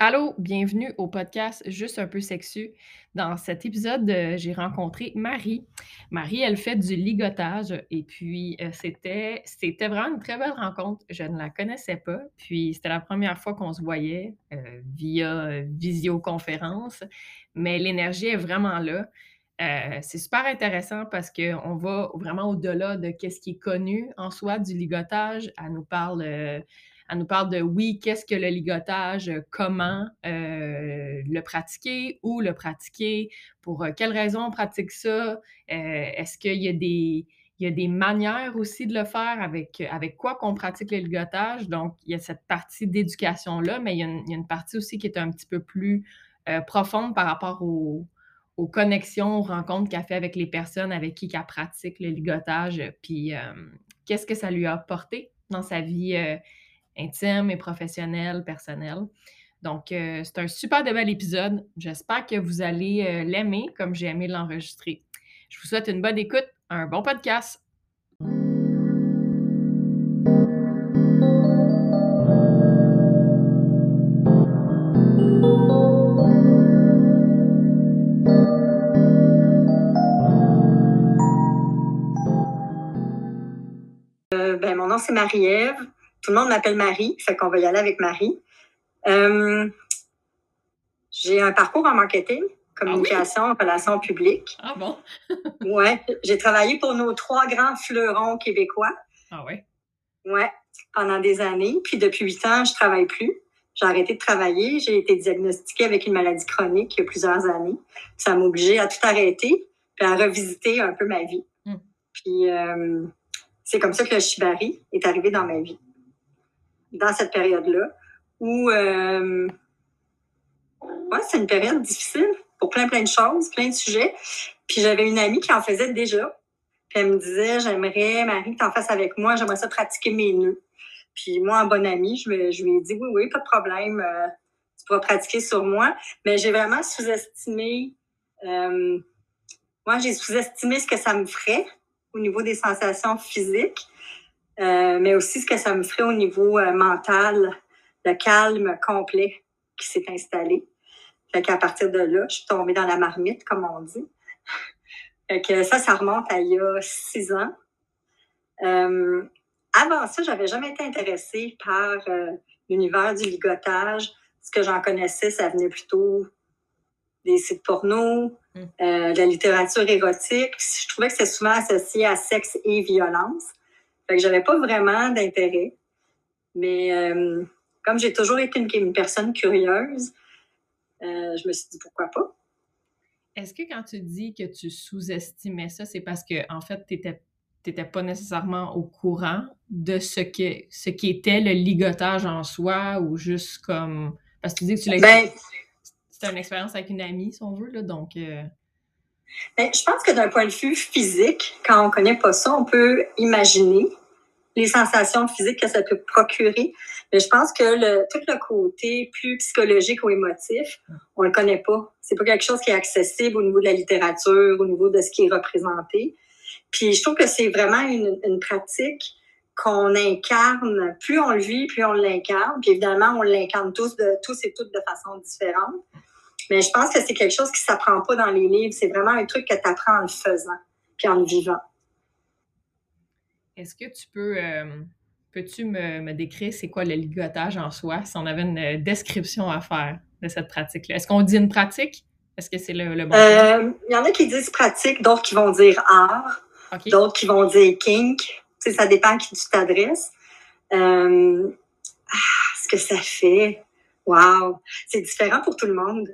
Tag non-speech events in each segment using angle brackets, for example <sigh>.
Allô, bienvenue au podcast Juste un peu sexu. Dans cet épisode, euh, j'ai rencontré Marie. Marie, elle fait du ligotage et puis euh, c'était c'était vraiment une très belle rencontre. Je ne la connaissais pas, puis c'était la première fois qu'on se voyait euh, via visioconférence, mais l'énergie est vraiment là. c'est super intéressant parce qu'on va vraiment au-delà de ce qui est connu en soi du ligotage. Elle nous parle elle nous parle de oui, qu'est-ce que le ligotage, euh, comment euh, le pratiquer, où le pratiquer, pour euh, quelles raisons on pratique ça, est-ce qu'il y a des il y a des manières aussi de le faire avec, avec quoi qu'on pratique le ligotage? Donc, il y a cette partie d'éducation-là, mais il y, a une, partie aussi qui est un petit peu plus profonde par rapport aux, connexions, aux rencontres qu'elle fait avec les personnes avec qui elle pratique le ligotage, puis qu'est-ce que ça lui a apporté dans sa vie intime et professionnel, personnel. Donc, euh, c'est un super de bel épisode. J'espère que vous allez euh, l'aimer comme j'ai aimé l'enregistrer. Je vous souhaite une bonne écoute, un bon podcast. Euh, ben, mon nom, c'est Marie-Ève. Tout le monde m'appelle Marie, fait qu'on va y aller avec Marie. Euh, j'ai un parcours en marketing, communication, ah relations publiques. Ah bon? <laughs> ouais. J'ai travaillé pour nos trois grands fleurons québécois. Ah ouais? Ouais, pendant des années. Puis depuis huit ans, je travaille plus. J'ai arrêté de travailler. J'ai été diagnostiquée avec une maladie chronique il y a plusieurs années. Ça m'a obligée à tout arrêter puis à revisiter un peu ma vie. Hmm. Puis euh, c'est comme ça que le shibari est arrivé dans ma vie dans cette période-là où euh, ouais, c'est une période difficile pour plein, plein de choses, plein de sujets. Puis j'avais une amie qui en faisait déjà. Puis elle me disait, j'aimerais, Marie, que tu en fasses avec moi, j'aimerais ça pratiquer mes nœuds. Puis moi, en bonne amie, je, me, je lui ai dit, oui, oui, pas de problème, euh, tu pourras pratiquer sur moi. Mais j'ai vraiment sous-estimé, euh, moi, j'ai sous-estimé ce que ça me ferait au niveau des sensations physiques. Euh, mais aussi ce que ça me ferait au niveau euh, mental, le calme complet qui s'est installé. Fait qu'à partir de là, je suis tombée dans la marmite, comme on dit. <laughs> Fait que ça, ça remonte à il y a six ans. Euh, avant ça, j'avais jamais été intéressée par l'univers du ligotage. Ce que j'en connaissais, ça venait plutôt des sites porno, mm. de la littérature érotique. Je trouvais que c'était souvent associé à sexe et violence. Fait que j'avais pas vraiment d'intérêt. Mais euh, comme j'ai toujours été une, personne curieuse, euh, je me suis dit pourquoi pas. Est-ce que quand tu dis que tu sous-estimais ça, c'est parce que en fait, tu n'étais pas nécessairement au courant de ce que ce qui était le ligotage en soi ou juste comme parce que tu dis que tu l'as ben, c'était une expérience avec une amie si on veut là donc euh, ben, je pense que d'un point de vue physique, quand on connaît pas ça, on peut imaginer les sensations physiques que ça peut procurer. Mais je pense que tout le côté plus psychologique ou émotif, on le connaît pas. C'est pas quelque chose qui est accessible au niveau de la littérature, au niveau de ce qui est représenté. Puis je trouve que c'est vraiment une, pratique qu'on incarne. Plus on le vit, plus on l'incarne. Puis évidemment, on l'incarne tous, tous et toutes de façon différente. Mais je pense que c'est quelque chose qui s'apprend pas dans les livres. C'est vraiment un truc que tu apprends en le faisant, puis en le vivant. Est-ce que tu peux, euh, peux-tu me, décrire c'est quoi le ligotage en soi, si on avait une euh, description à faire de cette pratique-là? Est-ce qu'on dit une pratique? Est-ce que c'est le, bon euh, Il y en a qui disent pratique, d'autres qui vont dire art, d'autres qui vont dire kink. Tu sais, ça dépend à qui tu t'adresses. ah, ce que ça fait, wow! C'est différent pour tout le monde.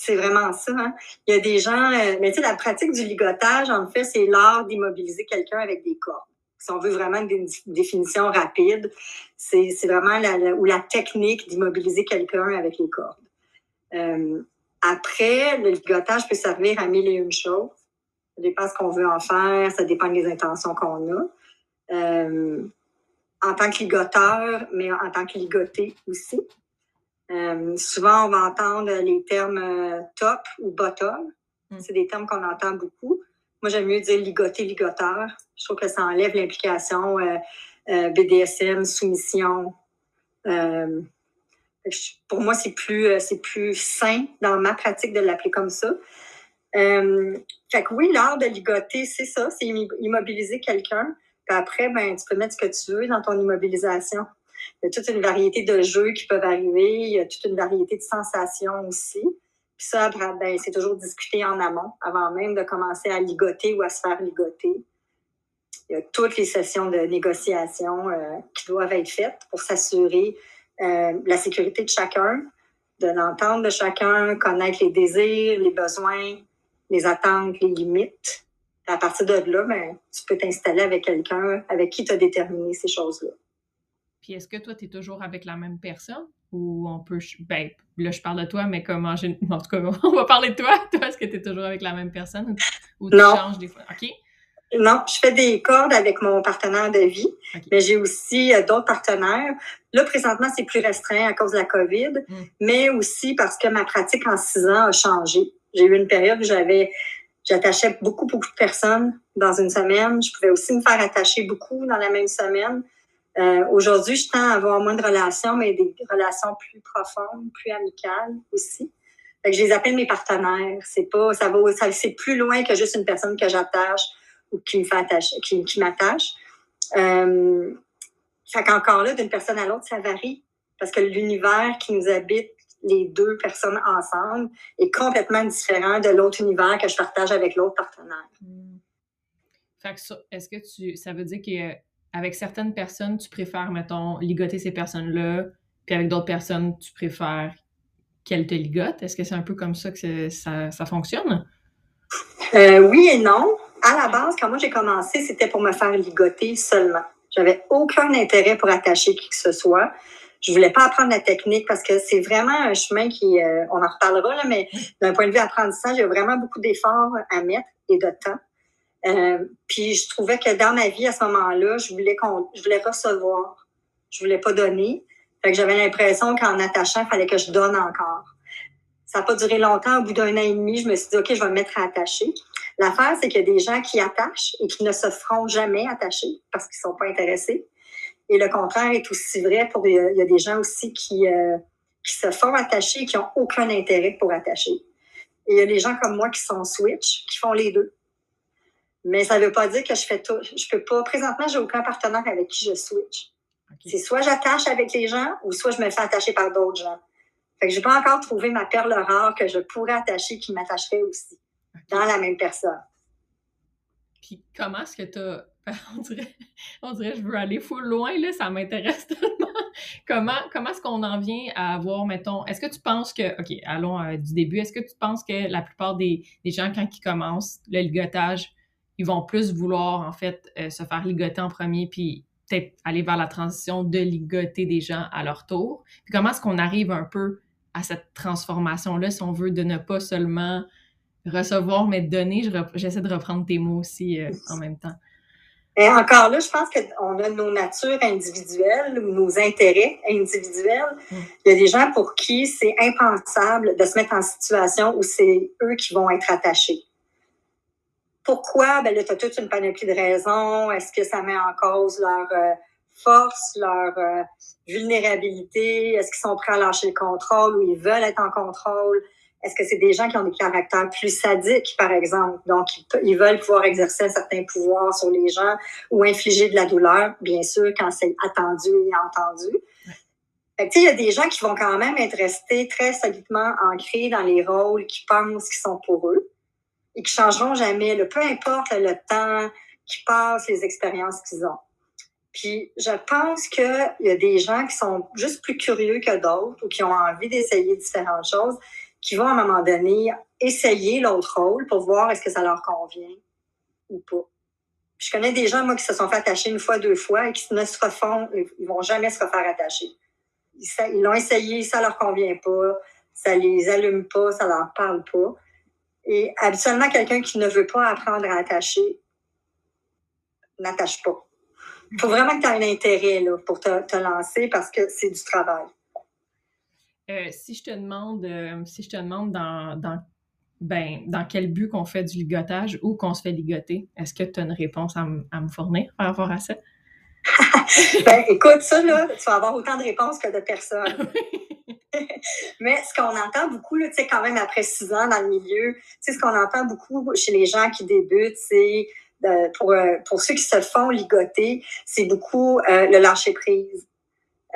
C'est vraiment ça. Hein. Il y a des gens, mais tu sais, la pratique du ligotage, en fait, c'est l'art d'immobiliser quelqu'un avec des cordes si on veut vraiment une définition rapide, c'est vraiment la, ou la technique d'immobiliser quelqu'un avec les cordes. Euh, après, le ligotage peut servir à mille et une choses. Ça dépend ce qu'on veut en faire, ça dépend des intentions qu'on a. Euh, en tant que ligoteur, mais en tant que ligoté aussi. Euh, souvent, on va entendre les termes top ou bottom. Mm. C'est des termes qu'on entend beaucoup. Moi, j'aime mieux dire ligoter, ligoteur. Je trouve que ça enlève l'implication euh, euh, BDSM, soumission. Euh, pour moi, c'est plus, euh, c'est plus sain dans ma pratique de l'appeler comme ça. Euh, fait que oui, l'art de ligoter, c'est ça, c'est immobiliser quelqu'un. Puis après, ben, tu peux mettre ce que tu veux dans ton immobilisation. Il y a toute une variété de jeux qui peuvent arriver, il y a toute une variété de sensations aussi. Puis ça, ben, c'est toujours discuté en amont, avant même de commencer à ligoter ou à se faire ligoter. Il y a toutes les sessions de négociation euh, qui doivent être faites pour s'assurer euh, la sécurité de chacun, de l'entente de chacun, connaître les désirs, les besoins, les attentes, les limites. À partir de là, ben, tu peux t'installer avec quelqu'un avec qui tu as déterminé ces choses-là. Puis est-ce que toi, tu es toujours avec la même personne? Ou on peut. Ben, là, je parle de toi, mais comment. <laughs> En tout cas, on va parler de toi. <laughs> Toi, est-ce que tu es toujours avec la même personne? Ou, tu changes des fois? OK. Non, je fais des cordes avec mon partenaire de vie, mais j'ai aussi euh, d'autres partenaires. Là, présentement, c'est plus restreint à cause de la COVID, mm. mais aussi parce que ma pratique en six ans a changé. J'ai eu une période où j'avais, j'attachais beaucoup, beaucoup de personnes dans une semaine. Je pouvais aussi me faire attacher beaucoup dans la même semaine. Euh, aujourd'hui, je tends à avoir moins de relations, mais des relations plus profondes, plus amicales aussi. Fait que je les appelle mes partenaires. C'est pas, ça va, c'est plus loin que juste une personne que j'attache ou qui me fait attacher, qui, m'attache. Euh, fait qu'encore là, d'une personne à l'autre, ça varie. Parce que l'univers qui nous habite, les deux personnes ensemble, est complètement différent de l'autre univers que je partage avec l'autre partenaire. Hmm. Fait que est-ce que tu, ça veut dire qu'avec certaines personnes, tu préfères, mettons, ligoter ces personnes-là, puis avec d'autres personnes, tu préfères qu'elles te ligotent? Est-ce que c'est un peu comme ça que ça, ça fonctionne? Euh, oui et non à la base, quand moi j'ai commencé, c'était pour me faire ligoter seulement. J'avais aucun intérêt pour attacher qui que ce soit. Je voulais pas apprendre la technique parce que c'est vraiment un chemin qui, euh, on en reparlera là, mais d'un point de vue apprentissage, il y a vraiment beaucoup d'efforts à mettre et de temps. Euh, puis je trouvais que dans ma vie à ce moment-là, je voulais qu'on, je voulais recevoir, je voulais pas donner. Fait que j'avais l'impression qu'en attachant, il fallait que je donne encore. Ça n'a pas duré longtemps. Au bout d'un an et demi, je me suis dit, OK, je vais me mettre à attacher. L'affaire, c'est qu'il y a des gens qui attachent et qui ne se feront jamais attacher parce qu'ils ne sont pas intéressés. Et le contraire est aussi vrai pour. Il y a des gens aussi qui, euh, qui se font attacher et qui n'ont aucun intérêt pour attacher. Et il y a des gens comme moi qui sont switch, qui font les deux. Mais ça ne veut pas dire que je fais tout. Je peux pas. Présentement, j'ai aucun partenaire avec qui je switch. C'est soit j'attache avec les gens ou soit je me fais attacher par d'autres gens. Fait que j'ai pas encore trouvé ma perle rare que je pourrais attacher qui m'attacherait aussi dans la même personne. Puis comment est-ce que tu as. <laughs> On dirait, on dirait je veux aller full loin, là, ça m'intéresse <laughs> tellement. comment comment est-ce qu'on en vient à avoir, mettons, est-ce que tu penses que, OK, allons euh, du début, est-ce que tu penses que la plupart des, des, gens, quand ils commencent le ligotage, ils vont plus vouloir, en fait, euh, se faire ligoter en premier, puis peut-être aller vers la transition de ligoter des gens à leur tour? Puis comment est-ce qu'on arrive un peu à cette transformation-là, si on veut, de ne pas seulement recevoir, mais donner? J'essaie de reprendre tes mots aussi euh, en même temps. Et encore là, je pense qu'on a nos natures individuelles ou nos intérêts individuels. Mm. Il y a des gens pour qui c'est impensable de se mettre en situation où c'est eux qui vont être attachés. Pourquoi? Ben là, tu toute une panoplie de raisons. Est-ce que ça met en cause leur euh, force, leur euh, vulnérabilité? Est-ce qu'ils sont prêts à lâcher le contrôle ou ils veulent être en contrôle? Est-ce que c'est des gens qui ont des caractères plus sadiques, par exemple? Donc, ils, veulent pouvoir exercer un certain pouvoir sur les gens ou infliger de la douleur, bien sûr, quand c'est attendu et entendu. Fait il y a des gens qui vont quand même être restés très solidement ancrés dans les rôles qu'ils pensent qu'ils sont pour eux et qui changeront jamais, peu importe le temps qui passe, les expériences qu'ils ont. Puis je pense qu'il y a des gens qui sont juste plus curieux que d'autres ou qui ont envie d'essayer différentes choses qui vont à un moment donné essayer l'autre rôle pour voir est-ce que ça leur convient ou pas. je connais des gens, moi, qui se sont fait attacher une fois, deux fois et qui ne se refont, ils vont jamais se refaire attacher. Ils l'ont essayé, ça leur convient pas, ça les allume pas, ça leur parle pas. Et habituellement, quelqu'un qui ne veut pas apprendre à attacher n'attache pas. Il faut vraiment que tu aies un intérêt là, pour te, te lancer parce que c'est du travail. Euh, si je te demande, euh, si je te demande dans, dans, ben, dans quel but qu'on fait du ligotage ou qu'on se fait ligoter, est-ce que tu as une réponse à, me fournir par rapport à ça? <laughs> ben, écoute, ça, là, tu vas avoir autant de réponses que de personnes. <laughs> <laughs> Mais ce qu'on entend beaucoup, tu sais, quand même après six ans dans le milieu, tu sais, ce qu'on entend beaucoup chez les gens qui débutent, c'est pour, euh, pour ceux qui se font ligoter, c'est beaucoup euh, le lâcher prise,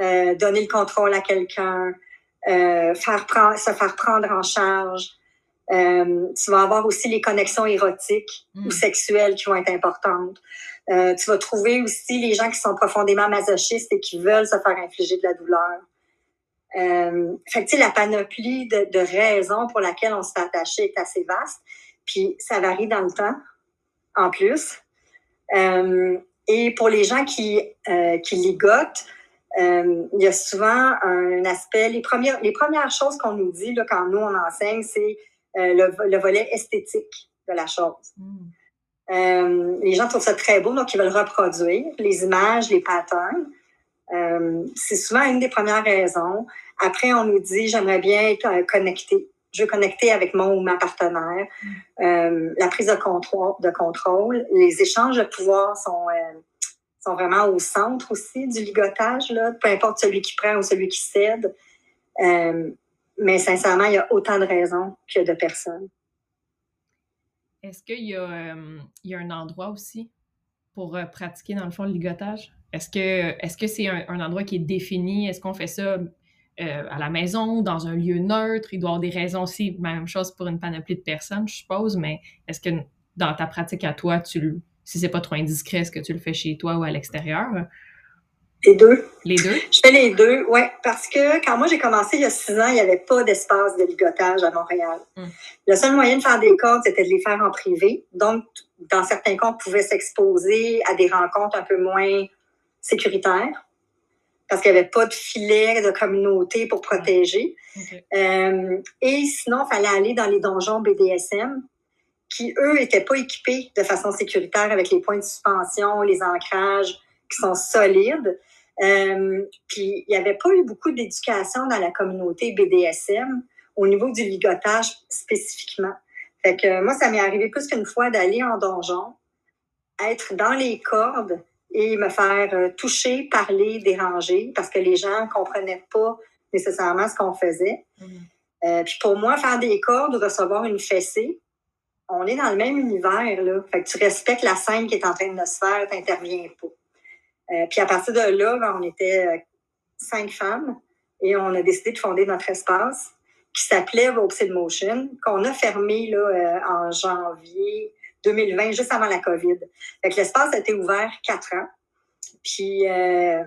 euh, donner le contrôle à quelqu'un, faire prendre, se faire prendre en charge. tu vas avoir aussi les connexions érotiques ou mm. sexuelles qui vont être importantes. tu vas trouver aussi les gens qui sont profondément masochistes et qui veulent se faire infliger de la douleur. Euh, fait que, la panoplie de, de, raisons pour laquelle on se fait attacher est assez vaste. Puis ça varie dans le temps, en plus. Euh, et pour les gens qui, euh, qui ligotent, euh, il y a souvent un aspect, les premières, les premières choses qu'on nous dit là, quand nous on enseigne, c'est euh, le, le, volet esthétique de la chose. Mm. Euh, les gens trouvent ça très beau, donc ils veulent reproduire les images, les patterns. Euh, c'est souvent une des premières raisons. Après, on nous dit, j'aimerais bien être euh, connecté. Je veux connecter avec mon ou ma partenaire. Mm. Euh, la prise de contrôle, de contrôle, les échanges de pouvoir sont, sont vraiment au centre aussi du ligotage, là, peu importe celui qui prend ou celui qui cède. mais sincèrement, il y a autant de raisons que de personnes. Est-ce qu'il y, y a un endroit aussi pour pratiquer, dans le fond, le ligotage? Est-ce que est-ce que c'est un, endroit qui est défini? Est-ce qu'on fait ça euh, à la maison, dans un lieu neutre? Il doit y avoir des raisons aussi, même chose pour une panoplie de personnes, je suppose, mais est-ce que dans ta pratique à toi, tu si c'est pas trop indiscret, est-ce que tu le fais chez toi ou à l'extérieur? Les deux. Les deux? Je fais les deux, oui, parce que quand moi j'ai commencé il y a six ans, il n'y avait pas d'espace de ligotage à Montréal. Hum. Le seul moyen de faire des cordes, c'était de les faire en privé. Donc, dans certains cas, on pouvait s'exposer à des rencontres un peu moins sécuritaire parce qu'il n'y avait pas de filet de communauté pour protéger. Euh, et sinon, il fallait aller dans les donjons BDSM qui, eux, n'étaient pas équipés de façon sécuritaire avec les points de suspension, les ancrages qui sont solides. Euh, puis, il n'y avait pas eu beaucoup d'éducation dans la communauté BDSM au niveau du ligotage spécifiquement. Fait que moi, ça m'est arrivé plus qu'une fois d'aller en donjon, être dans les cordes, et me faire euh, toucher, parler, déranger, parce que les gens ne comprenaient pas nécessairement ce qu'on faisait. Mm. Euh, puis pour moi, faire des cordes ou recevoir une fessée, on est dans le même univers, là. Fait que tu respectes la scène qui est en train de se faire, tu n'interviens pas. Euh, puis à partir de là, ben, on était cinq femmes et on a décidé de fonder notre espace qui s'appelait Ropes Motion, qu'on a fermé là, en janvier 2020, juste avant la COVID. L'espace a été ouvert quatre ans. Puis euh,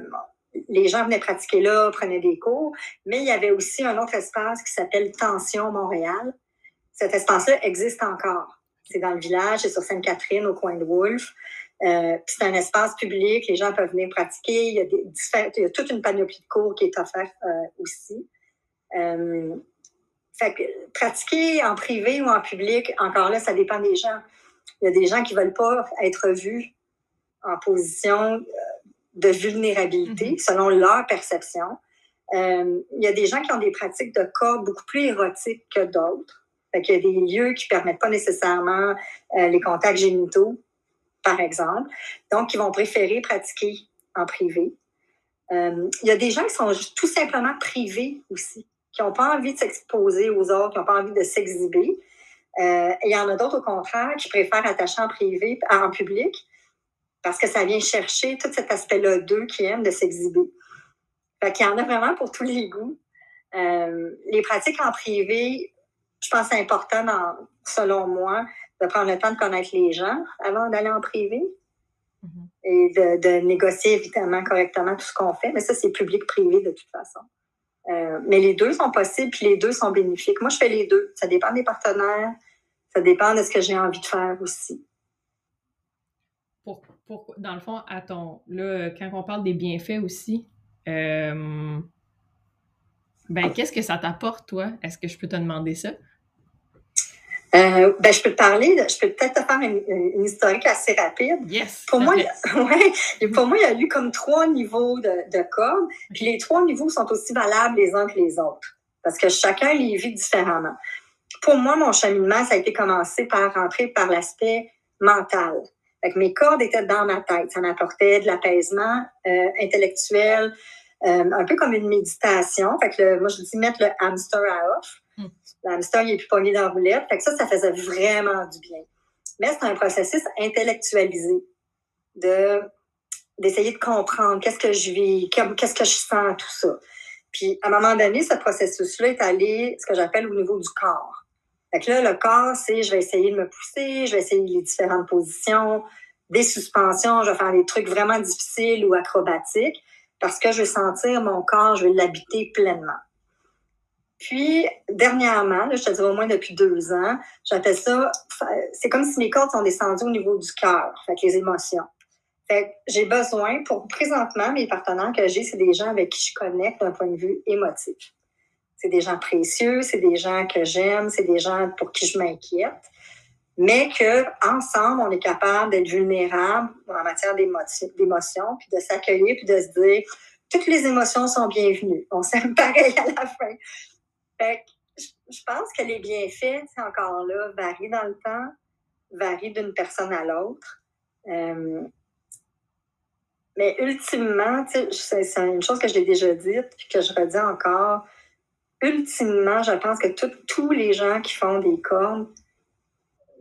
les gens venaient pratiquer là, prenaient des cours, mais il y avait aussi un autre espace qui s'appelle Tension Montréal. Cet espace-là existe encore. C'est dans le village, c'est sur Sainte-Catherine, au coin de Wolfe. Euh, c'est un espace public, les gens peuvent venir pratiquer. Il y a, des, il y a toute une panoplie de cours qui est offerte euh, aussi. Euh, fait que pratiquer en privé ou en public, encore là, ça dépend des gens. Il y a des gens qui ne veulent pas être vus en position euh, de vulnérabilité mm-hmm. selon leur perception. Euh, il y a des gens qui ont des pratiques de corps beaucoup plus érotiques que d'autres. Il y a des lieux qui ne permettent pas nécessairement euh, les contacts génitaux, par exemple. Donc, ils vont préférer pratiquer en privé. il y a des gens qui sont tout simplement privés aussi, qui n'ont pas envie de s'exposer aux autres, qui n'ont pas envie de s'exhiber. Euh, il y en a d'autres, au contraire, qui préfèrent attacher en privé, en public, parce que ça vient chercher tout cet aspect-là d'eux qui aiment de s'exhiber. Fait qu'il y en a vraiment pour tous les goûts. Euh, les pratiques en privé, je pense que c'est important, selon moi, de prendre le temps de connaître les gens avant d'aller en privé mm-hmm. et de, négocier évidemment correctement tout ce qu'on fait. Mais ça, c'est public-privé de toute façon. Euh, mais les deux sont possibles, puis les deux sont bénéfiques. Moi, je fais les deux. Ça dépend des partenaires, ça dépend de ce que j'ai envie de faire aussi. Pour, dans le fond, à ton, là, quand on parle des bienfaits aussi, euh, ben, qu'est-ce que ça t'apporte, toi? Est-ce que je peux te demander ça? Euh, ben, je peux te parler, je peux peut-être te faire une, historique assez rapide. Yes. Pour moi, <laughs> ouais, pour moi, il y a eu comme trois niveaux de, de cordes, puis les trois niveaux sont aussi valables les uns que les autres, parce que chacun les vit différemment. Pour moi, mon cheminement, ça a été commencé par rentrer par l'aspect mental. Fait mes cordes étaient dans ma tête. Ça m'apportait de l'apaisement euh, intellectuel, euh, un peu comme une méditation. Fait que moi, je dis mettre le hamster à off. Le hamster, il plus pogné dans la roulette. Fait que ça, ça faisait vraiment du bien. Mais c'est un processus intellectualisé de d'essayer de comprendre qu'est-ce que je vis, qu'est-ce que je sens, tout ça. Puis, à un moment donné, ce processus-là est allé, ce que j'appelle au niveau du corps. Fait là, le corps, c'est je vais essayer de me pousser, je vais essayer les différentes positions, des suspensions, je vais faire des trucs vraiment difficiles ou acrobatiques parce que je vais sentir mon corps, je vais l'habiter pleinement. Puis, dernièrement, je te dis au moins depuis deux ans, j'appelle ça, c'est comme si mes cordes sont descendues au niveau du cœur, fait les émotions. Fait j'ai besoin, pour présentement, mes partenaires que j'ai, c'est des gens avec qui je connecte d'un point de vue émotif. C'est des gens précieux, c'est des gens que j'aime, c'est des gens pour qui je m'inquiète, mais que ensemble, on est capable d'être vulnérable en matière d'émotions, puis de s'accueillir, puis de se dire toutes les émotions sont bienvenues. On s'aime <laughs> pareil à la fin. Fait je pense que les bienfaits, encore là, varient dans le temps, varient d'une personne à l'autre. Euh, mais ultimement, c'est une chose que je l'ai déjà dite, puis que je redis encore. Ultimement, je pense que tous les gens qui font des cordes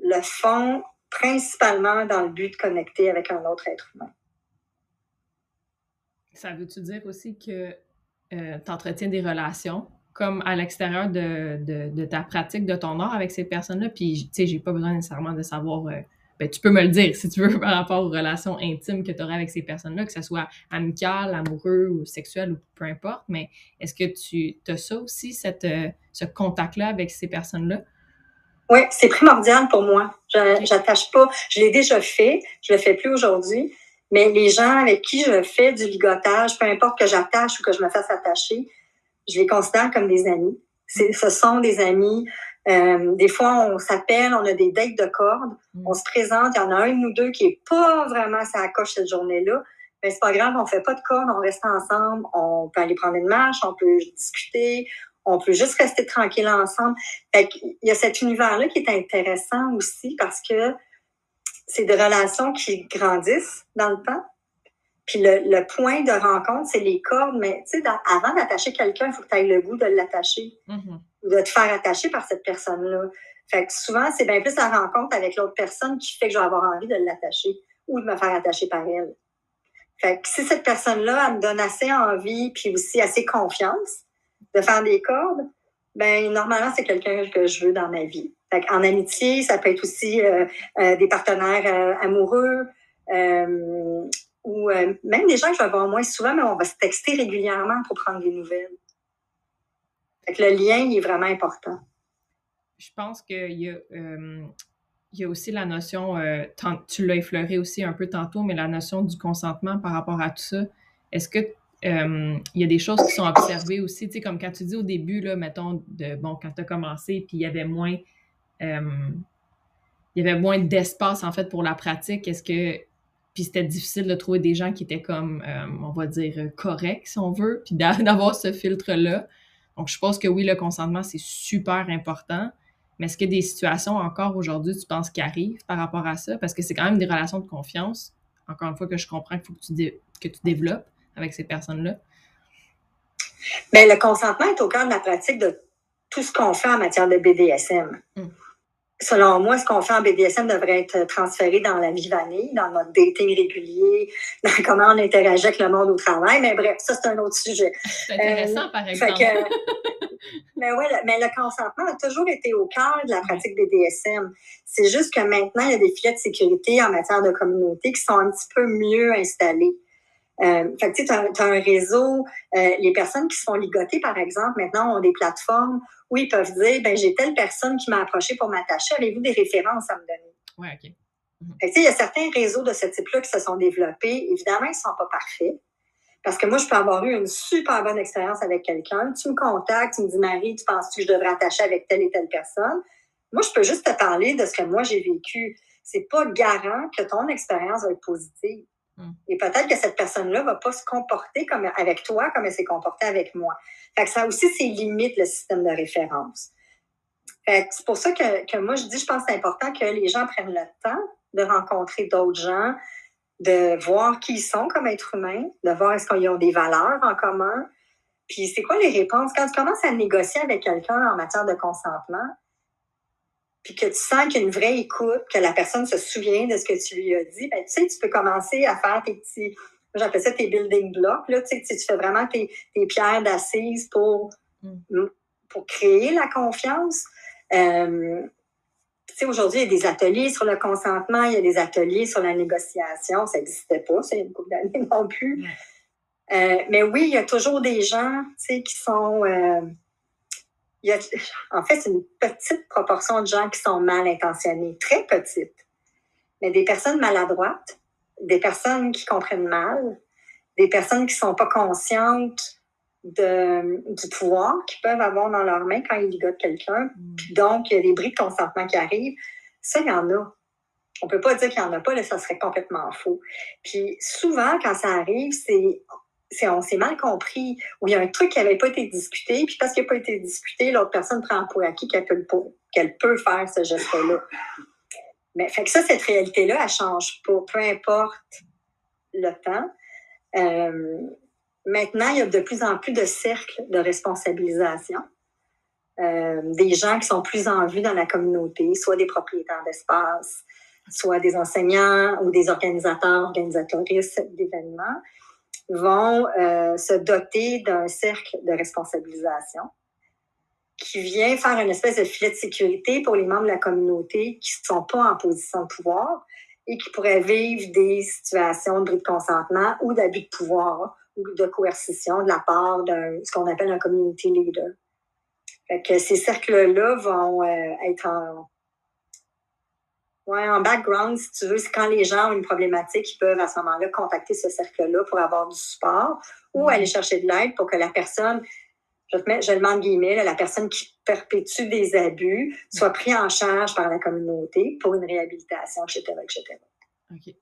le font principalement dans le but de connecter avec un autre être humain. Ça veut-tu dire aussi que euh, tu entretiens des relations? Comme à l'extérieur de, ta pratique, de ton art avec ces personnes-là? Puis, tu sais, j'ai pas besoin nécessairement de savoir euh, ben, tu peux me le dire si tu veux <laughs> par rapport aux relations intimes que tu aurais avec ces personnes-là, que ce soit amical, amoureux ou sexuel ou peu importe. Mais est-ce que tu as ça aussi, cette, euh, ce contact-là avec ces personnes-là? Oui, c'est primordial pour moi. J'attache pas. Je l'ai déjà fait. Je le fais plus aujourd'hui. Mais les gens avec qui je fais du ligotage, peu importe que j'attache ou que je me fasse attacher, je les considère comme des amis. Ce sont des amis euh, des fois, on s'appelle, on a des dates de cordes, mm. on se présente, il y en a un nous deux qui est pas vraiment sa coche cette journée-là. Mais c'est pas grave, on fait pas de cordes, on reste ensemble, on peut aller prendre une marche, on peut discuter, on peut juste rester tranquille ensemble. Fait il y a cet univers-là qui est intéressant aussi parce que c'est des relations qui grandissent dans le temps. Puis le, point de rencontre, c'est les cordes, mais tu sais, avant d'attacher quelqu'un, il faut que tu aies le goût de l'attacher. Mm-hmm de te faire attacher par cette personne-là. Fait que souvent, c'est bien plus la rencontre avec l'autre personne qui fait que je vais avoir envie de l'attacher ou de me faire attacher par elle. Fait que si cette personne-là, elle me donne assez envie puis aussi assez confiance de faire des cordes, ben normalement, c'est quelqu'un que je veux dans ma vie. Fait en amitié, ça peut être aussi euh, euh, des partenaires euh, amoureux ou même des gens que je vais voir moins souvent, mais on va se texter régulièrement pour prendre des nouvelles le lien, il est vraiment important. Je pense qu'il y a. Euh, il y a aussi la notion, euh, tu l'as effleuré aussi un peu tantôt, mais la notion du consentement par rapport à tout ça. Est-ce que euh, il y a des choses qui sont observées aussi, tu sais, comme quand tu dis au début, là, mettons, de, bon, quand tu as commencé, puis il y avait moins, moins d'espace, en fait, pour la pratique. Est-ce que, puis c'était difficile de trouver des gens qui étaient comme, on va dire, corrects, si on veut, puis <laughs> d'avoir ce filtre-là. Donc, je pense que oui, le consentement, c'est super important. Mais est-ce qu'il y a des situations encore aujourd'hui, tu penses, qui arrivent par rapport à ça? Parce que c'est quand même des relations de confiance. Encore une fois, que je comprends qu'il faut que tu, que tu développes avec ces personnes-là. Bien, le consentement est au cœur de la pratique de tout ce qu'on fait en matière de BDSM. Hum selon moi, ce qu'on fait en BDSM devrait être transféré dans la vie vanille, dans notre dating régulier, dans comment on interagit avec le monde au travail. Mais bref, ça, c'est un autre sujet. C'est intéressant, par euh, exemple. <laughs> mais oui, mais le consentement a toujours été au cœur de la pratique BDSM. C'est juste que maintenant, il y a des filets de sécurité en matière de communauté qui sont un petit peu mieux installés. Euh, fait que tu as, as, un réseau, euh, les personnes qui se font ligoter, par exemple, maintenant ont des plateformes où ils peuvent dire ben j'ai telle personne qui m'a approché pour m'attacher, avez-vous des références à me donner? Oui, OK. Mhm. il y a certains réseaux de ce type-là qui se sont développés. Évidemment, ils ne sont pas parfaits. Parce que moi, je peux avoir eu une super bonne expérience avec quelqu'un. Tu me contactes, tu me dis, Marie, tu penses que je devrais attacher avec telle et telle personne? Moi, je peux juste te parler de ce que moi j'ai vécu. C'est pas garant que ton expérience va être positive. Mm. Et peut-être que cette personne-là ne va pas se comporter comme avec toi comme elle s'est comportée avec moi. Fait que ça aussi ses limites, le système de référence. c'est pour ça que, que, moi, je dis, je pense que c'est important que les gens prennent le temps de rencontrer d'autres gens, de voir qui ils sont comme êtres humains, de voir est-ce qu'ils ont des valeurs en commun. Puis c'est quoi les réponses? Quand tu commences à négocier avec quelqu'un en matière de consentement, puis que tu sens qu'il y a une vraie écoute, que la personne se souvient de ce que tu lui as dit, ben, tu sais, tu peux commencer à faire tes petits, j'appelle ça tes building blocks, là, tu sais, tu fais vraiment tes, tes pierres d'assises pour, mm. pour créer la confiance. Euh, tu sais, aujourd'hui, il y a des ateliers sur le consentement, il y a des ateliers sur la négociation. Ça n'existait pas, ça, il y a une couple d'années non plus. Euh, mais oui, il y a toujours des gens, tu sais, qui sont... Euh, il y a, en fait, c'est une petite proportion de gens qui sont mal intentionnés, très petite. Mais des personnes maladroites, des personnes qui comprennent mal, des personnes qui sont pas conscientes de, du pouvoir qu'ils peuvent avoir dans leurs mains quand ils ligotent quelqu'un. Mm. Puis donc, il y a des bris de consentement qui arrivent. Ça, il y en a. On peut pas dire qu'il n'y en a pas, là, ça serait complètement faux. Puis souvent, quand ça arrive, c'est on s'est mal compris, ou il y a un truc qui n'avait pas été discuté, puis parce qu'il n'a pas été discuté, l'autre personne prend pour acquis qu'elle peut, qu'elle peut faire ce geste-là. Mais fait que ça, cette réalité-là, elle change pas, peu importe le temps. Euh, maintenant, il y a de plus en plus de cercles de responsabilisation. Euh, des gens qui sont plus en vue dans la communauté, soit des propriétaires d'espace, soit des enseignants ou des organisateurs, organisatrices d'événements, vont euh, se doter d'un cercle de responsabilisation qui vient faire une espèce de filet de sécurité pour les membres de la communauté qui ne sont pas en position de pouvoir et qui pourraient vivre des situations de bris de consentement ou d'abus de pouvoir ou de coercition de la part d'un ce qu'on appelle un community leader. Fait que ces cercles-là vont euh, être en, Ouais, en background, si tu veux, c'est quand les gens ont une problématique, ils peuvent à ce moment-là contacter ce cercle-là pour avoir du support ou mm-hmm. aller chercher de l'aide pour que la personne, je, te mets, je le mets en guillemets, la personne qui perpétue des abus soit prise en charge par la communauté pour une réhabilitation, etc., etc. OK.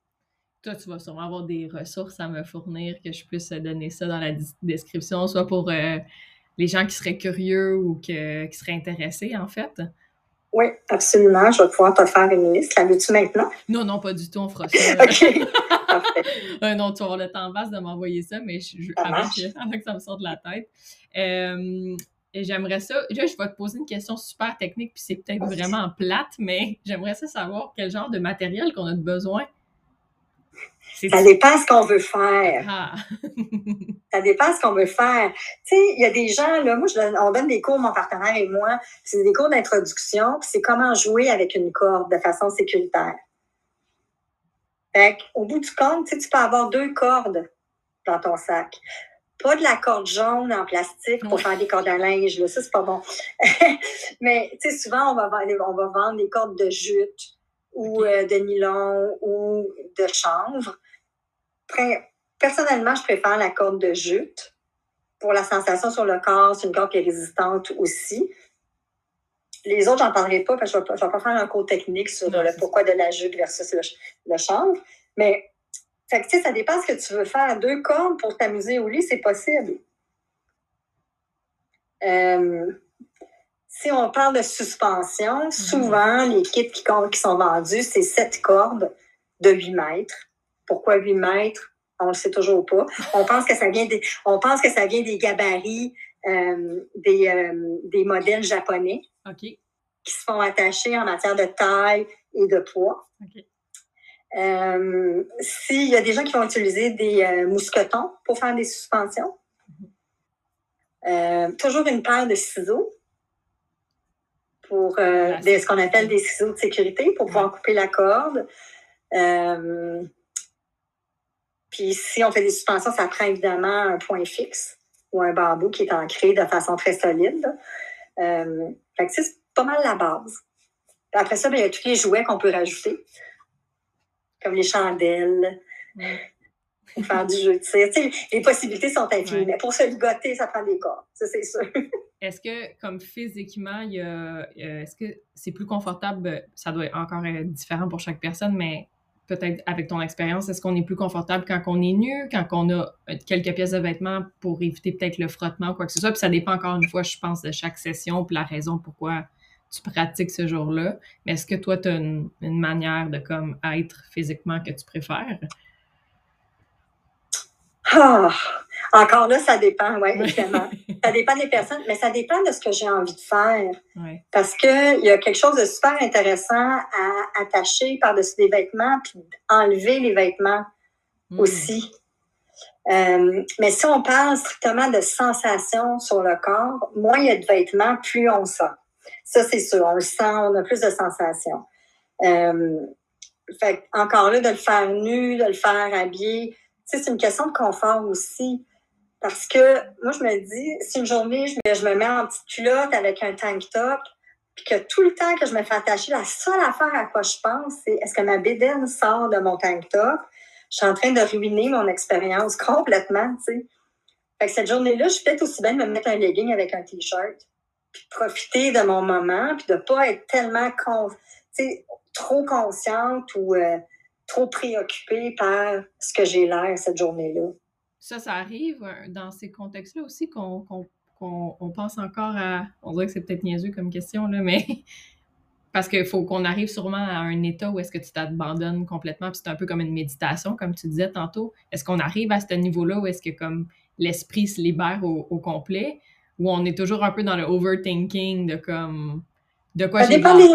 Toi, tu vas sûrement avoir des ressources à me fournir que je puisse donner ça dans la description, soit pour euh, les gens qui seraient curieux ou que, qui seraient intéressés, en fait. Oui, absolument. Je vais pouvoir te faire une liste. La veux-tu maintenant? Non, non, pas du tout. On fera ça. <laughs> OK. Parfait. Euh, non, tu vas avoir le temps basse de m'envoyer ça, mais je, avant, que, <laughs> que, ça me sorte de la tête. Euh, j'aimerais ça. Là, je vais te poser une question super technique, puis c'est peut-être vraiment plate, mais j'aimerais ça savoir quel genre de matériel qu'on a besoin ça dépend ce qu'on veut faire. Ah. <laughs> ça dépend ce qu'on veut faire. Tu sais, il y a des gens, là, moi, je on donne des cours, mon partenaire et moi, c'est des cours d'introduction, puis c'est comment jouer avec une corde de façon sécuritaire. Fait au bout du compte, tu peux avoir deux cordes dans ton sac. Pas de la corde jaune en plastique pour faire des cordes à linge, là, ça, c'est pas bon. <laughs> Mais, tu sais, souvent, on va, on va vendre des cordes de jute ou euh, de nylon ou de chanvre personnellement, je préfère la corde de jute. Pour la sensation sur le corps, c'est une corde qui est résistante aussi. Les autres, j'en parlerai pas parce que je ne vais, pas faire un cours technique sur le pourquoi de la jute versus le, chanvre. Mais fait ça dépend ce que tu veux faire. Deux cordes pour t'amuser au lit, c'est possible. Euh, si on parle de suspension, mm-hmm. souvent, les kits qui, qui sont vendus, c'est sept cordes de 8 mètres. Pourquoi 8 mètres? On ne le sait toujours pas. On pense que ça vient des, on pense que ça vient des gabarits euh, des, euh, des, modèles japonais qui se font attacher en matière de taille et de poids. Euh, s'il y a des gens qui vont utiliser des mousquetons pour faire des suspensions, toujours une paire de ciseaux pour ce qu'on appelle des ciseaux de sécurité pour pouvoir couper la corde. Puis si on fait des suspensions, ça prend évidemment un point fixe ou un bambou qui est ancré de façon très solide. Euh, fait que c'est pas mal la base. après ça, ben, il y a tous les jouets qu'on peut rajouter, comme les chandelles, pour faire du jeu de tir. les possibilités sont infinies, mais pour se ligoter, ça prend des corps, ça c'est sûr. Est-ce que, comme physiquement, il y a, est-ce que c'est plus confortable, ça doit encore être différent pour chaque personne, mais peut-être avec ton expérience, est-ce qu'on est plus confortable quand on est nu, quand on a euh, quelques pièces de vêtements pour éviter peut-être le frottement ou quoi que ce soit? Puis ça dépend encore une fois, je pense, de chaque session puis la raison pourquoi tu pratiques ce jour-là. Mais est-ce que toi, tu as une, manière de comme être physiquement que tu préfères? Ah, encore là, ça dépend, oui, évidemment. ça dépend des personnes, mais ça dépend de ce que j'ai envie de faire. Parce qu'il y a quelque chose de super intéressant à attacher par-dessus des vêtements, puis enlever les vêtements hmm. aussi. Euh, mais si on parle strictement de sensations sur le corps, moins il y a de vêtements, plus on sent. Ça, c'est sûr. On le sent, on a plus de sensations. Euh, fait encore là, de le faire nu, de le faire habillé, c'est une question de confort aussi. Parce que moi, je me dis, si une journée, je me, je me mets en petite culotte avec un tank top, puis que tout le temps que je me fais attacher, la seule affaire à quoi je pense, c'est est-ce que ma bédaine sort de mon tank top? Je suis en train de ruiner mon expérience complètement, tu sais. Fait que cette journée-là, je suis peut-être aussi bien de me mettre un legging avec un t-shirt, puis profiter de mon moment, puis de pas être tellement con, trop consciente ou euh, trop préoccupée par ce que j'ai l'air cette journée-là. Ça, ça arrive euh, dans ces contextes-là aussi qu'on pense encore à. On dirait que c'est peut-être niaiseux comme question, là, mais <laughs> parce qu'il faut qu'on arrive sûrement à un état où est-ce que tu t'abandonnes complètement, puis c'est un peu comme une méditation, comme tu disais tantôt. Est-ce qu'on arrive à ce niveau-là où est-ce que comme l'esprit se libère au, complet, ou on est toujours un peu dans le overthinking de comme de quoi j'ai dépend des...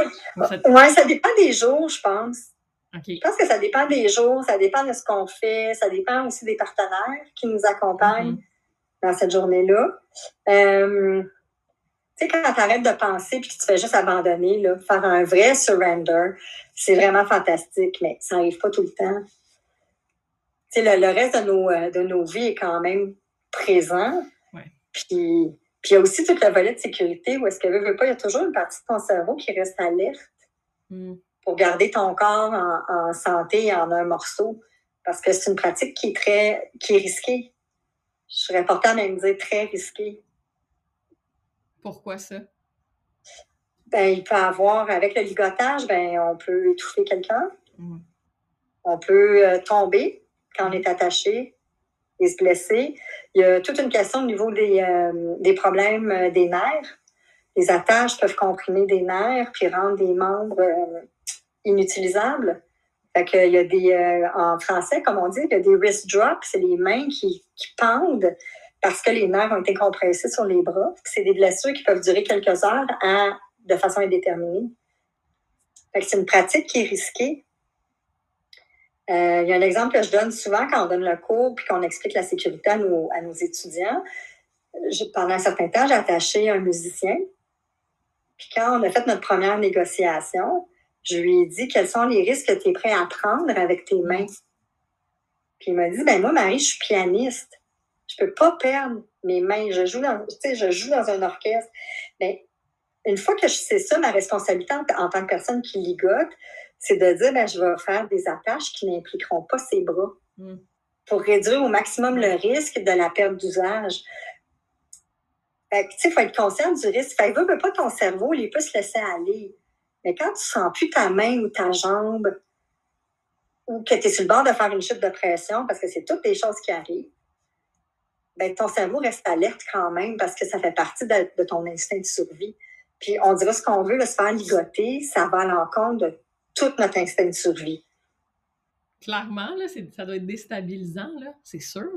Ouais, ça dépend des jours, je pense. Je pense que ça dépend des jours, ça dépend de ce qu'on fait, ça dépend aussi des partenaires qui nous accompagnent mm-hmm. dans cette journée-là. Euh, tu sais, quand tu arrêtes de penser puis que tu fais juste abandonner, là, faire un vrai surrender, c'est vraiment fantastique, mais ça n'arrive pas tout le temps. Tu sais, le, reste de nos, euh, de nos vies est quand même présent. Puis, puis il y a aussi tout le volet de sécurité où est-ce que veut, pas, il y a toujours une partie de ton cerveau qui reste alerte. Mm pour garder ton corps en, santé en un morceau. Parce que c'est une pratique qui est très qui est risquée. Je serais portée à même dire très risquée. Pourquoi ça? Ben, il peut avoir, avec le ligotage, ben, on peut étouffer quelqu'un. On peut euh, tomber quand on est attaché et se blesser. Il y a toute une question au niveau des, euh, des problèmes euh, des nerfs. Les attaches peuvent comprimer des nerfs puis rendre des membres inutilisable. Fait il y a des, euh, en français, comme on dit, il y a des wrist drops, c'est les mains qui, pendent parce que les nerfs ont été compressés sur les bras. C'est des blessures qui peuvent durer quelques heures de façon indéterminée. c'est une pratique qui est risquée. Euh, il y a un exemple que je donne souvent quand on donne le cours puis qu'on explique la sécurité à nos étudiants. pendant un certain temps, j'ai attaché un musicien. Puis quand on a fait notre première négociation, je lui ai dit quels sont les risques que tu es prêt à prendre avec tes mains? Puis il m'a dit, ben moi, Marie, je suis pianiste. Je peux pas perdre mes mains. Je joue dans, je joue dans un orchestre. Mais une fois que je sais ça, ma responsabilité en, tant que personne qui ligote, c'est de dire, ben, je vais faire des attaches qui n'impliqueront pas ses bras hmm. pour réduire au maximum le risque de la perte d'usage. tu sais, il faut être conscient du risque. Fait que, veut pas ton cerveau, il peut se laisser aller. Mais quand tu sens plus ta main ou ta jambe, ou que tu es sur le bord de faire une chute de pression, parce que c'est toutes les choses qui arrivent, ben, ton cerveau reste alerte quand même parce que ça fait partie de, ton instinct de survie. Puis on dira ce qu'on veut, le se faire ligoter, ça va à l'encontre de tout notre instinct de survie. Clairement, là, ça doit être déstabilisant, là, c'est sûr.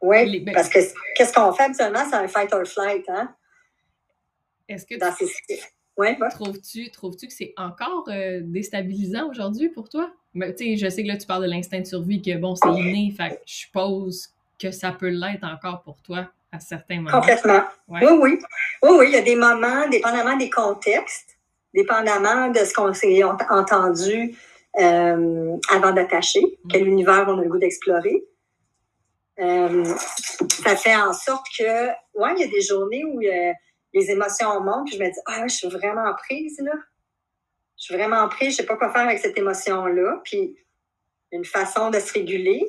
Oui, ben parce que qu'est-ce qu'on fait habituellement, c'est un fight or flight, hein? Est-ce que tu... Ouais, Trouves-tu trouves que c'est encore euh, déstabilisant aujourd'hui pour toi? Mais, je sais que là, tu parles de l'instinct de survie, que bon, c'est inné, fait je suppose que ça peut l'être encore pour toi à certains moments. Complètement. Oui, oui. Oui, oui, il y a des moments, dépendamment des contextes, dépendamment de ce qu'on s'est entendu euh, avant d'attacher, mm. quel univers on a le goût d'explorer. Euh, ça fait en sorte que, ouais, il y a des journées où les émotions montent, puis je me dis, ah, je suis vraiment prise, là. Je suis vraiment prise, je sais pas quoi faire avec cette émotion-là. Puis, une façon de se réguler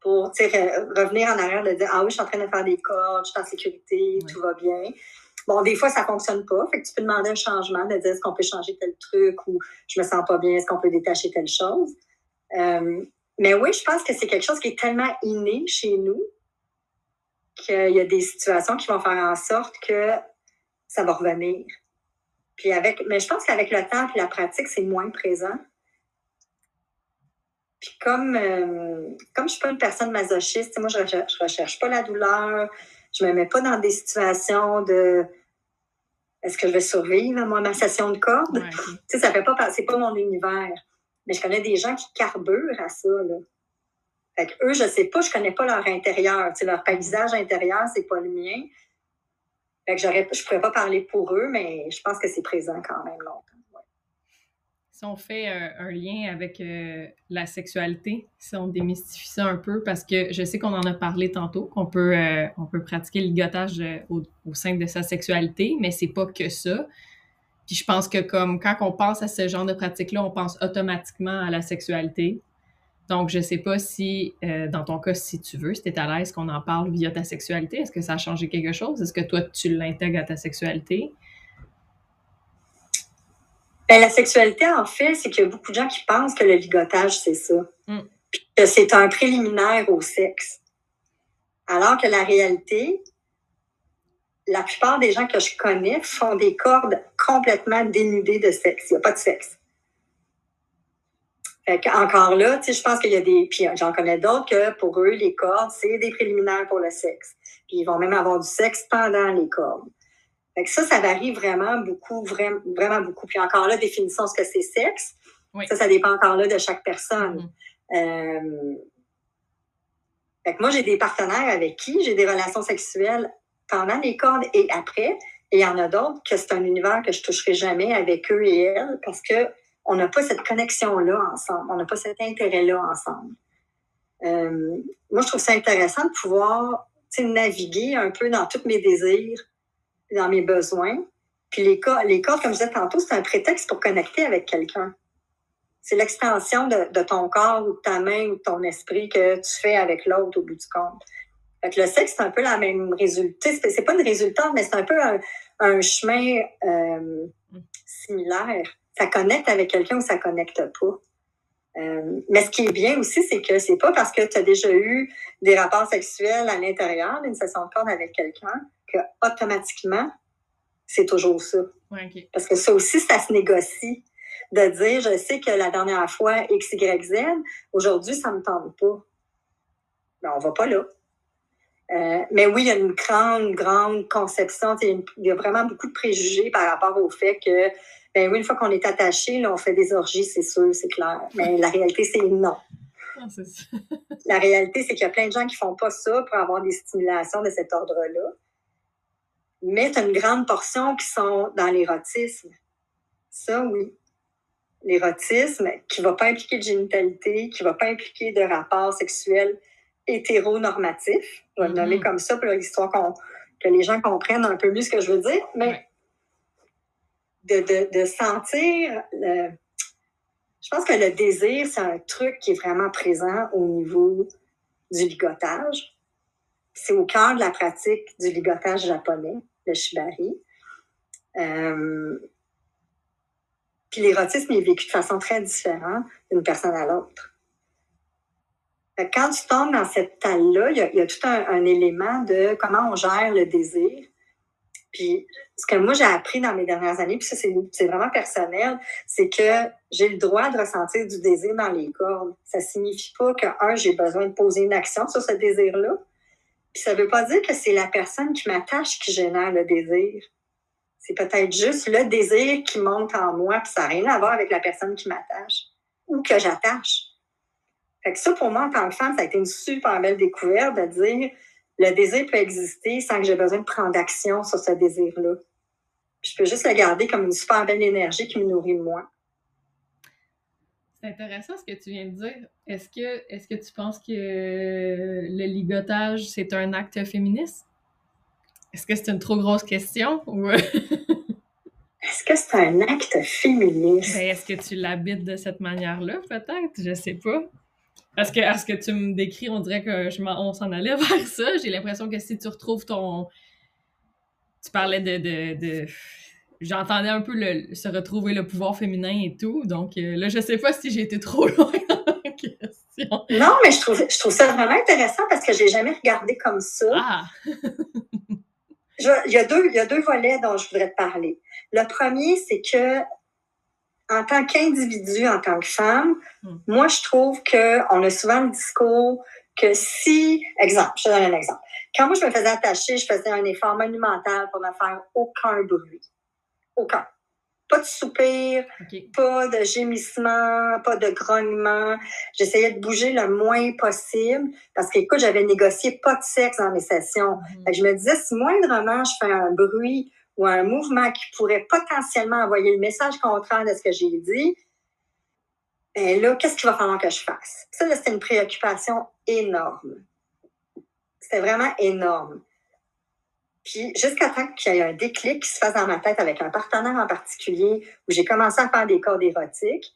pour revenir en arrière, de dire, ah oui, je suis en train de faire des cordes, je suis en sécurité, tout va bien. Bon, des fois, ça fonctionne pas. Fait que tu peux demander un changement, de dire est-ce qu'on peut changer tel truc ou je me sens pas bien, est-ce qu'on peut détacher telle chose? Euh, mais oui, je pense que c'est quelque chose qui est tellement inné chez nous qu'il y a des situations qui vont faire en sorte que ça va revenir. Puis avec, mais je pense qu'avec le temps et la pratique, c'est moins présent. Puis comme, euh, comme je suis pas une personne masochiste, moi, je recherche, recherche pas la douleur, je me mets pas dans des situations de est-ce que je vais survivre à ma session de corde? Ouais, okay. ça fait pas, c'est pas mon univers. Mais je connais des gens qui carburent à ça, là. Fait eux, je sais pas, je connais pas leur intérieur. Tu leur paysage intérieur, c'est pas le mien. Fait que je pourrais pas parler pour eux, mais je pense que c'est présent quand même longtemps. Si on fait un, lien avec euh, la sexualité, si on démystifie ça un peu, parce que je sais qu'on en a parlé tantôt, qu'on peut, euh, peut pratiquer le ligotage euh, au, au, sein de sa sexualité, mais c'est pas que ça. Puis je pense que comme quand on pense à ce genre de pratique-là, on pense automatiquement à la sexualité. Donc, je sais pas si, dans ton cas, si tu veux, si tu es à l'aise qu'on en parle via ta sexualité, est-ce que ça a changé quelque chose? Est-ce que toi, tu l'intègres à ta sexualité? Ben, la sexualité, en fait, c'est qu'il y a beaucoup de gens qui pensent que le ligotage, c'est ça. Mm. Puis que c'est un préliminaire au sexe. Alors que la réalité, la plupart des gens que je connais font des cordes complètement dénudées de sexe. Il n'y a pas de sexe. Fait encore là, je pense qu'il y a des. Puis j'en connais d'autres que pour eux, les cordes, c'est des préliminaires pour le sexe. Puis ils vont même avoir du sexe pendant les cordes ça, ça varie vraiment beaucoup, vraiment, vraiment beaucoup. Puis encore là, définissons ce que c'est sexe. Ça, ça dépend encore là de chaque personne. Mm-hmm. Euh, moi, j'ai des partenaires avec qui j'ai des relations sexuelles pendant les cordes et après. Et il y en a d'autres que c'est un univers que je toucherai jamais avec eux et elles parce que on n'a pas cette connexion-là ensemble. On n'a pas cet intérêt-là ensemble. Euh, moi, je trouve ça intéressant de pouvoir naviguer un peu dans tous mes désirs, dans mes besoins. Puis les cordes, les comme je disais tantôt, c'est un prétexte pour connecter avec quelqu'un. C'est l'extension de, ton corps ou de ta main ou de ton esprit que tu fais avec l'autre au bout du compte. Fait que le sexe, c'est un peu la même résultat. C'est pas une résultante, mais c'est un peu un, un chemin euh, similaire. Ça connecte avec quelqu'un ou ça connecte pas. Euh, mais ce qui est bien aussi, c'est que c'est pas parce que tu as déjà eu des rapports sexuels à l'intérieur d'une session de corde avec quelqu'un que automatiquement, c'est toujours ça. Parce que ça aussi, ça se négocie. De dire, je sais que la dernière fois, X, Y, Z, aujourd'hui, ça ne me tente pas. Ben, on va pas là. Euh, mais oui, il y a une grande, grande conception. Il y a vraiment beaucoup de préjugés par rapport au fait que, ben oui, une fois qu'on est attaché, là, on fait des orgies, c'est sûr, c'est clair. Mais la réalité, c'est non. Ah, la réalité, c'est qu'il y a plein de gens qui font pas ça pour avoir des stimulations de cet ordre-là mais tu as une grande portion qui sont dans l'érotisme. Ça, oui. L'érotisme qui ne va pas impliquer de génitalité, qui ne va pas impliquer de rapport sexuel hétéronormatif. On va le nommer mm-hmm. comme ça pour l'histoire que les gens comprennent un peu mieux ce que je veux dire. Mais de, sentir le, je pense que le désir, c'est un truc qui est vraiment présent au niveau du ligotage. C'est au cœur de la pratique du ligotage japonais, le shibari. Euh, puis l'érotisme est vécu de façon très différente d'une personne à l'autre. Quand tu tombes dans cette talle-là, il, y, a tout un, élément de comment on gère le désir. Puis ce que moi j'ai appris dans mes dernières années, puis ça c'est vraiment personnel, c'est que j'ai le droit de ressentir du désir dans les cordes. Ça signifie pas que, un, j'ai besoin de poser une action sur ce désir-là, ça ne veut pas dire que c'est la personne qui m'attache qui génère le désir. C'est peut-être juste le désir qui monte en moi, puis ça n'a rien à voir avec la personne qui m'attache ou que j'attache. Fait que ça, pour moi, en tant que femme, ça a été une super belle découverte de dire le désir peut exister sans que j'ai besoin de prendre action sur ce désir-là. Je peux juste le garder comme une super belle énergie qui me nourrit moi. C'est intéressant ce que tu viens de dire. Est-ce que, est que tu penses que le ligotage, c'est un acte féministe? Est-ce que c'est une trop grosse question? <laughs> est-ce que c'est un acte féministe? Ben, est-ce que tu l'habites de cette manière-là, peut-être? Je sais pas. Parce que, à ce que tu me décris, on dirait que je on s'en allait <laughs> vers ça. J'ai l'impression que si tu retrouves ton. Tu parlais de j'entendais un peu le, se retrouver le pouvoir féminin et tout. Donc euh, là, je sais pas si j'ai été trop <laughs> loin dans la question. Non, mais je trouve, je trouve ça vraiment intéressant parce que j'ai jamais regardé comme ça. Ah! il, y a deux, il y a deux volets dont je voudrais te parler. Le premier, c'est que en tant qu'individu, en tant que femme, hmm. moi, je trouve qu'on a souvent le discours que si, exemple, je te donne un exemple. Quand moi, je me faisais attacher, je faisais un effort monumental pour ne faire aucun bruit. Aucun. Pas de soupir, pas de gémissement, pas de grognement. J'essayais de bouger le moins possible parce que, écoute, j'avais négocié pas de sexe dans mes sessions. Hmm. Je me disais, si moindrement je fais un bruit ou un mouvement qui pourrait potentiellement envoyer le message contraire de ce que j'ai dit, ben là, qu'est-ce qu'il va falloir que je fasse? Ça, c'était une préoccupation énorme. C'était vraiment énorme. Puis jusqu'à temps qu'il y ait un déclic qui se fasse dans ma tête avec un partenaire en particulier, où j'ai commencé à faire des cordes érotiques.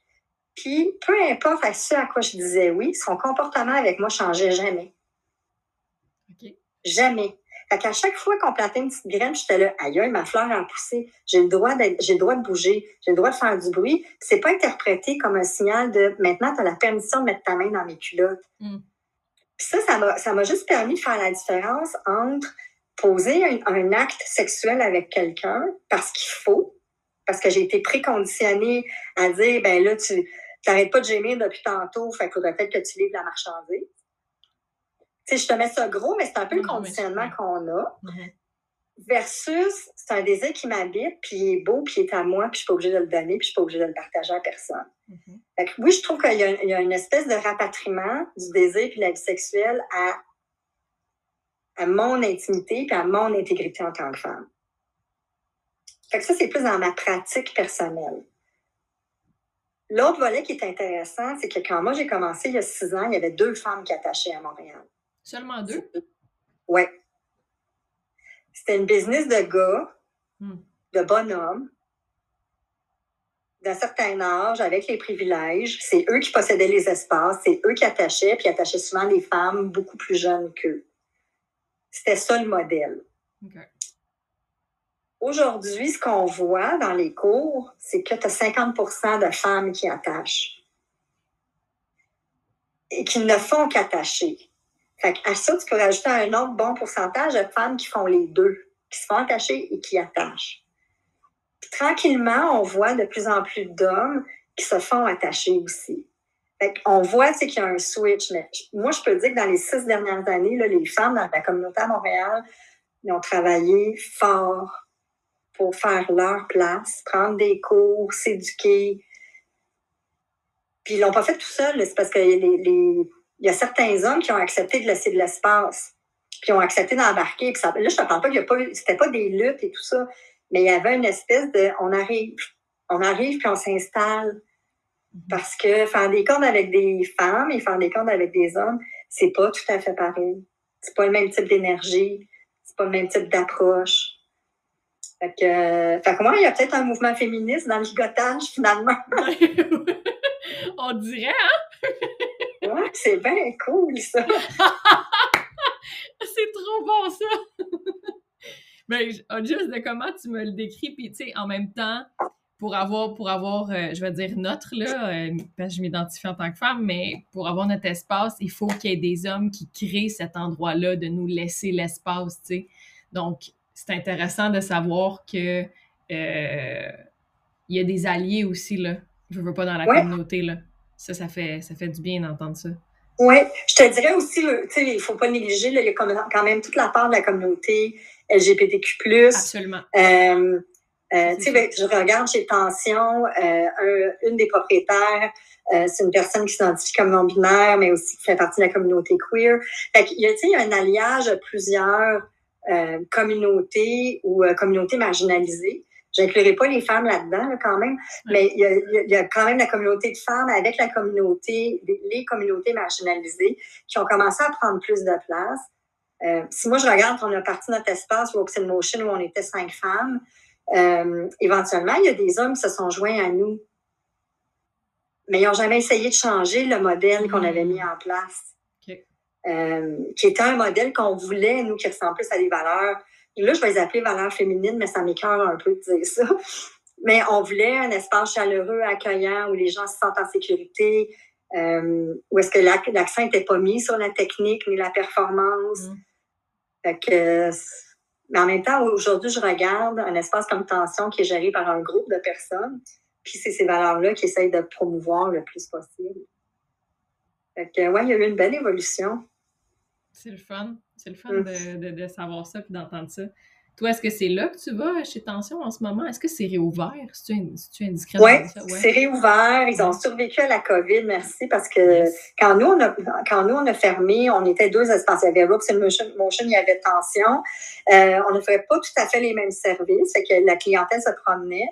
Puis peu importe à ce à quoi je disais oui, son comportement avec moi changeait jamais. Jamais. Fait qu'à chaque fois qu'on plantait une petite graine, j'étais là, aïe, ma fleur a poussé, j'ai le droit j'ai le droit de bouger, j'ai le droit de faire du bruit. C'est pas interprété comme un signal de maintenant, tu as la permission de mettre ta main dans mes culottes. Mm. Puis ça, ça m'a juste permis de faire la différence entre poser un, acte sexuel avec quelqu'un parce qu'il faut, parce que j'ai été préconditionnée à dire, ben là, tu n'arrêtes pas de gémir depuis tantôt, fait qu'il faudrait peut-être que tu livres la marchandise sais, je te mets ça gros, mais c'est un peu le conditionnement qu'on a. Versus, c'est un désir qui m'habite, puis il est beau, puis il est à moi, puis je suis pas obligée de le donner, puis je suis pas obligée de le partager à personne. Mm-hmm. oui, je trouve qu'il y, a une espèce de rapatriement du désir puis de la vie sexuelle à, à mon intimité puis à mon intégrité en tant que femme. Fait que ça, c'est plus dans ma pratique personnelle. L'autre volet qui est intéressant, c'est que quand moi j'ai commencé il y a six ans, il y avait deux femmes qui attachaient à Montréal. Seulement deux? Oui. C'était une business de gars, hmm. de bonhommes, d'un certain âge, avec les privilèges. C'est eux qui possédaient les espaces, c'est eux qui attachaient, puis attachaient souvent les femmes beaucoup plus jeunes qu'eux. C'était ça le modèle. Aujourd'hui, ce qu'on voit dans les cours, c'est que tu as 50% de femmes qui attachent et qui ne font qu'attacher. Fait à ça, tu peux rajouter un autre bon pourcentage de femmes qui font les deux, qui se font attacher et qui attachent. tranquillement, on voit de plus en plus d'hommes qui se font attacher aussi. Fait on voit qu'il y a un switch, mais moi, je peux dire que dans les six dernières années, là, les femmes dans la communauté à Montréal ont travaillé fort pour faire leur place, prendre des cours, s'éduquer. Puis ils l'ont pas fait tout seul, c'est parce que les il y a certains hommes qui ont accepté de laisser de l'espace, qui ont accepté d'embarquer. là, je ne parle pas qu'il n'y a pas c'était pas des luttes et tout ça, mais il y avait une espèce de, on arrive, on arrive puis on s'installe. Mhm. Parce que faire des cordes avec des femmes et faire des cordes avec des hommes, c'est pas tout à fait pareil. C'est pas le même type d'énergie, c'est pas le même type d'approche. Fait que, fait que moi, il y a peut-être un mouvement féministe dans le gigotage, finalement. <laughs> On dirait, hein? C'est bien cool, ça. <laughs> c'est trop bon, ça. Mais <laughs> ben, juste de comment tu me le décris, puis tu sais, en même temps, pour avoir, pour avoir euh, je vais dire notre, là, euh, parce que je m'identifie en tant que femme, mais pour avoir notre espace, il faut qu'il y ait des hommes qui créent cet endroit-là, de nous laisser l'espace, tu sais. Donc, c'est intéressant de savoir que euh, il y a des alliés aussi, là. Je veux pas dans la communauté, là. Ça, ça fait, ça fait du bien d'entendre ça. Oui, je te dirais aussi, tu sais, il ne faut pas négliger, il y a quand même toute la part de la communauté LGBTQ+. Absolument. Euh, euh, ben, je regarde chez Tension, euh, une des propriétaires, c'est une personne qui s'identifie comme non-binaire, mais aussi qui fait partie de la communauté queer. Fait il y a, il y a un alliage de plusieurs communautés ou communautés marginalisées. J'inclurai pas les femmes là-dedans, quand même, mais il y, a, quand même la communauté de femmes avec la communauté, les communautés marginalisées qui ont commencé à prendre plus de place. Euh, si moi je regarde, on a parti notre espace Ropes in Motion où on était cinq femmes, euh, éventuellement, il y a des hommes qui se sont joints à nous. Mais ils n'ont jamais essayé de changer le modèle qu'on avait mis en place. Euh, qui était un modèle qu'on voulait, nous, qui ressemble plus à des valeurs Là, je vais les appeler valeurs féminines, mais ça m'écœure un peu de dire ça. Mais on voulait un espace chaleureux, accueillant, où les gens se sentent en sécurité, euh, où est-ce que l'accent n'était pas mis sur la technique ni la performance. Mm. Fait que, mais en même temps, aujourd'hui, je regarde un espace comme Tension qui est géré par un groupe de personnes. Puis c'est ces valeurs-là qu'ils essayent de promouvoir le plus possible. Fait que, ouais, il y a eu une belle évolution. C'est le fun. C'est le fun mm. de, de, savoir ça et d'entendre ça. Toi, est-ce que c'est là que tu vas chez Tension en ce moment? Est-ce que c'est réouvert? Si tu, es indiscret Oui, c'est réouvert. Ils ont survécu à la COVID, merci, parce que quand, nous, on a, quand nous, on a fermé, on était deux espaces. Il y avait Rooks and Motion, il y avait Tension. Euh, on ne ferait pas tout à fait les mêmes services, fait que la clientèle se promenait.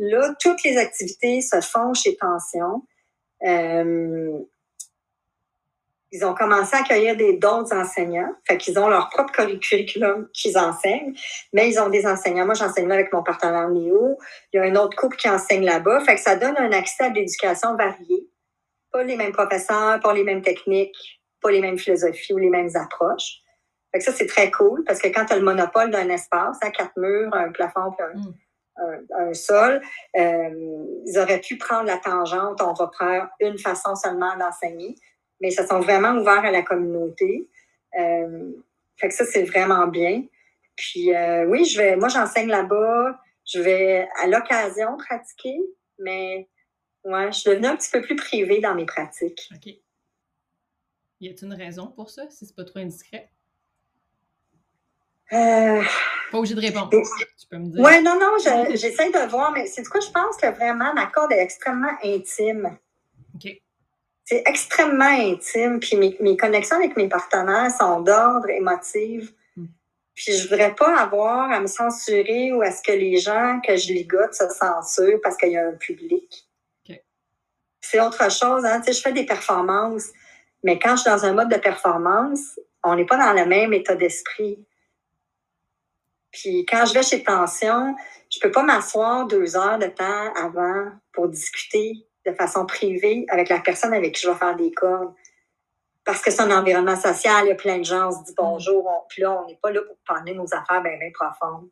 Là, toutes les activités se font chez Tension. Euh, ils ont commencé à accueillir des d'autres enseignants. Fait qu'ils ont leur propre curriculum qu'ils enseignent, mais ils ont des enseignants. Moi, j'enseigne avec mon partenaire Néo. Il y a un autre couple qui enseigne là-bas. Fait que ça donne un accès à l'éducation variée. Pas les mêmes professeurs, pas les mêmes techniques, pas les mêmes philosophies ou les mêmes approches. Fait que ça, c'est très cool parce que quand tu as le monopole d'un espace, à quatre murs, un plafond, un, mm. sol, euh, ils auraient pu prendre la tangente, on va prendre une façon seulement d'enseigner mais ça sont vraiment ouverts à la communauté. Euh, fait que ça, c'est vraiment bien. Puis euh, oui, je vais, moi j'enseigne là-bas, je vais à l'occasion pratiquer, mais ouais, je suis devenue un petit peu plus privée dans mes pratiques. OK. Y a-t-il une raison pour ça, si c'est pas trop indiscret? Euh, pas obligé de répondre. Tu peux me dire. Oui, non, non, j'essaie de voir, mais c'est quoi, je pense que vraiment ma corde est extrêmement intime. OK c'est extrêmement intime. Puis mes, connexions avec mes partenaires sont d'ordre émotif. Hmm. Puis je voudrais pas avoir à me censurer ou à ce que les gens que je ligote se censurent parce qu'il y a un public. C'est autre chose. Hein? Tu sais, je fais des performances, mais quand je suis dans un mode de performance, on n'est pas dans le même état d'esprit. Puis quand je vais chez Tension, je peux pas m'asseoir deux heures de temps avant pour discuter de façon privée avec la personne avec qui je vais faire des cordes. Parce que c'est un environnement social, il y a plein de gens, on se dit bonjour, puis là, on n'est pas là pour parler nos affaires bien, bien profondes.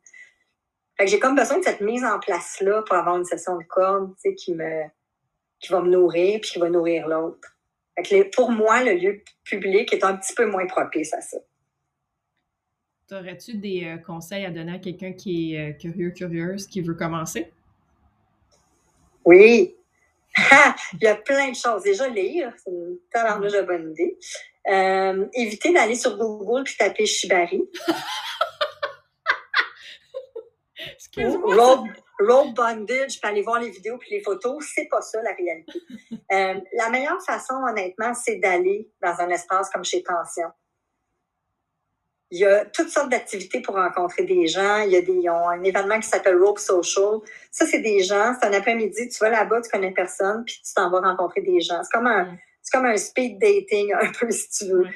Fait que j'ai comme besoin de cette mise en place-là pour avoir une session de cordes, tu sais, qui me, qui va me nourrir, puis qui va nourrir l'autre. pour moi, le lieu public est un petit peu moins propice à ça. Aurais-tu des euh, conseils à donner à quelqu'un qui est euh, curieux, curieuse, qui veut commencer? Oui, <laughs> il y a plein de choses. Déjà, lire, c'est une de bonne idée. Euh, éviter d'aller sur Google puis taper Shibari. <laughs> Road, road bondage, puis aller voir les vidéos puis les photos, c'est pas ça la réalité. Euh, la meilleure façon, honnêtement, c'est d'aller dans un espace comme chez Tension. Il y a toutes sortes d'activités pour rencontrer des gens. Il y a des, ont un événement qui s'appelle Rope Social. Ça, c'est des gens, c'est un après-midi, tu vas là-bas, tu connais personne, puis tu t'en vas rencontrer des gens. C'est comme un, c'est comme un speed dating, <laughs> un peu, si tu veux.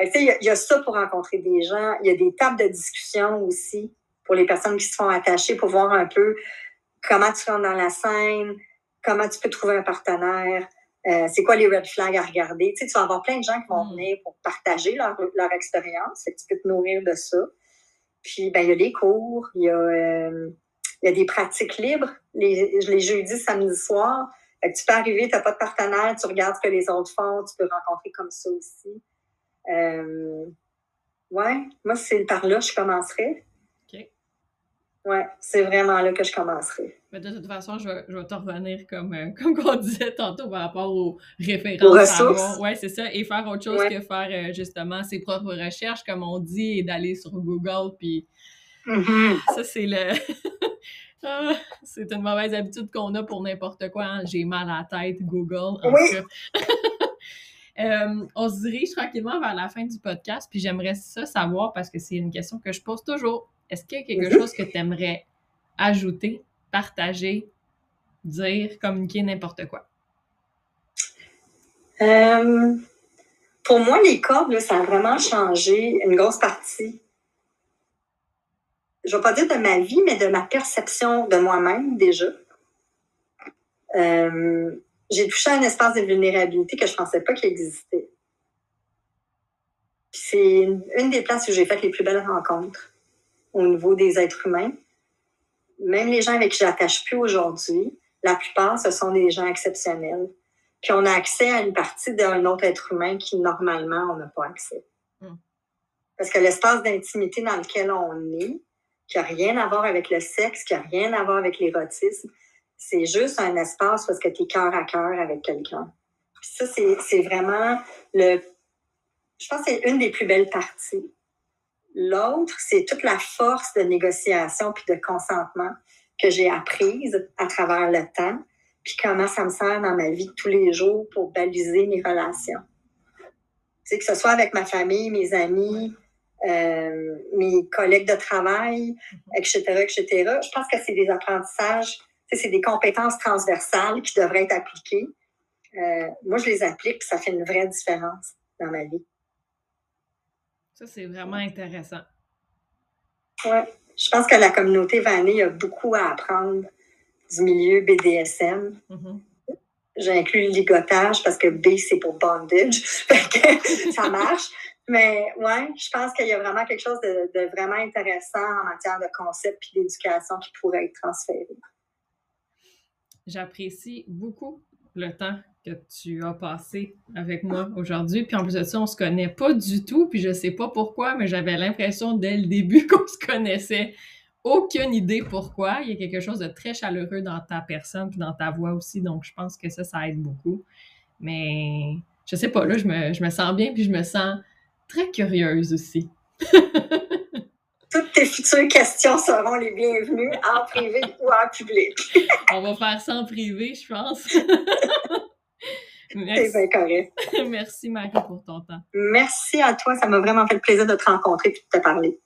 il, y a, ça pour rencontrer des gens. Il y a des tables de discussion aussi pour les personnes qui se font attacher pour voir un peu comment tu rentres dans la scène, comment tu peux trouver un partenaire. Euh, c'est quoi les red flags à regarder? Tu, sais, tu vas avoir plein de gens qui vont mm. venir pour partager leur, leur expérience. tu peux te nourrir de ça. Puis, ben, il y a des cours, il y a, euh, il y a des pratiques libres les, les jeudis, samedis soirs. tu peux arriver, tu n'as pas de partenaire, tu regardes ce que les autres font, tu peux rencontrer comme ça aussi. Euh, ouais, moi, c'est par là que je commencerai. Oui, c'est vraiment là que je commencerai. Mais de toute façon, je vais, je vais te revenir comme, euh, <laughs> comme on disait tantôt par rapport aux références. Aux ressources. Oui, c'est ça. Et faire autre chose que faire euh, justement ses propres recherches, comme on dit, et d'aller sur Google. Puis mm-hmm. ça, c'est le. <laughs> Ah, c'est une mauvaise habitude qu'on a pour n'importe quoi. Hein. J'ai mal à la tête, Google. oui. <laughs> Euh, on se dirige tranquillement vers la fin du podcast, puis j'aimerais ça savoir parce que c'est une question que je pose toujours. Est-ce qu'il y a quelque chose que tu aimerais ajouter, partager, dire, communiquer, n'importe quoi? Euh, pour moi, les cordes, ça a vraiment changé une grosse partie. Je ne vais pas dire de ma vie, mais de ma perception de moi-même déjà. Euh, j'ai touché à un espace de vulnérabilité que je ne pensais pas qu'il existait. C'est une des places où j'ai fait les plus belles rencontres au niveau des êtres humains. Même les gens avec qui j'attache plus aujourd'hui, la plupart, ce sont des gens exceptionnels. Puis on a accès à une partie d'un autre être humain qui, normalement, on n'a pas accès. Hmm. Parce que l'espace d'intimité dans lequel on est, qui n'a rien à voir avec le sexe, qui n'a rien à voir avec l'érotisme, C'est juste un espace parce que tu es cœur à cœur avec quelqu'un. Ça, c'est vraiment le. Je pense que c'est une des plus belles parties. L'autre, c'est toute la force de négociation puis de consentement que j'ai apprise à travers le temps, puis comment ça me sert dans ma vie tous les jours pour baliser mes relations. Tu que ce soit avec ma famille, mes amis, euh, mes collègues de travail, etc., etc. Je pense que c'est des apprentissages, c'est des compétences transversales qui devraient être appliquées. Euh, moi, je les applique, puis ça fait une vraie différence dans ma vie. Ça, c'est vraiment intéressant. Oui. Je pense que la communauté Vanille a beaucoup à apprendre du milieu BDSM. Mm-hmm. J'ai inclus le ligotage parce que B, c'est pour bondage. <laughs> ça marche. Mais ouais, je pense qu'il y a vraiment quelque chose de, vraiment intéressant en matière de concept et d'éducation qui pourrait être transféré. J'apprécie beaucoup le temps que tu as passé avec moi aujourd'hui. Puis en plus de ça, on se connaît pas du tout, puis je sais pas pourquoi, mais j'avais l'impression dès le début <laughs> qu'on se connaissait. Aucune idée pourquoi. Il y a quelque chose de très chaleureux dans ta personne, puis dans ta voix aussi, donc je pense que ça, ça aide beaucoup. Mais je sais pas, là, je me, je me sens bien, puis je me sens très curieuse aussi. <laughs> Toutes tes futures questions seront les bienvenues en privé ou en public. <laughs> On va faire ça en privé, je pense. Merci. C'est correct. <laughs> Merci, Marie, pour ton temps. Merci à toi. Ça m'a vraiment fait plaisir de te rencontrer et de te parler.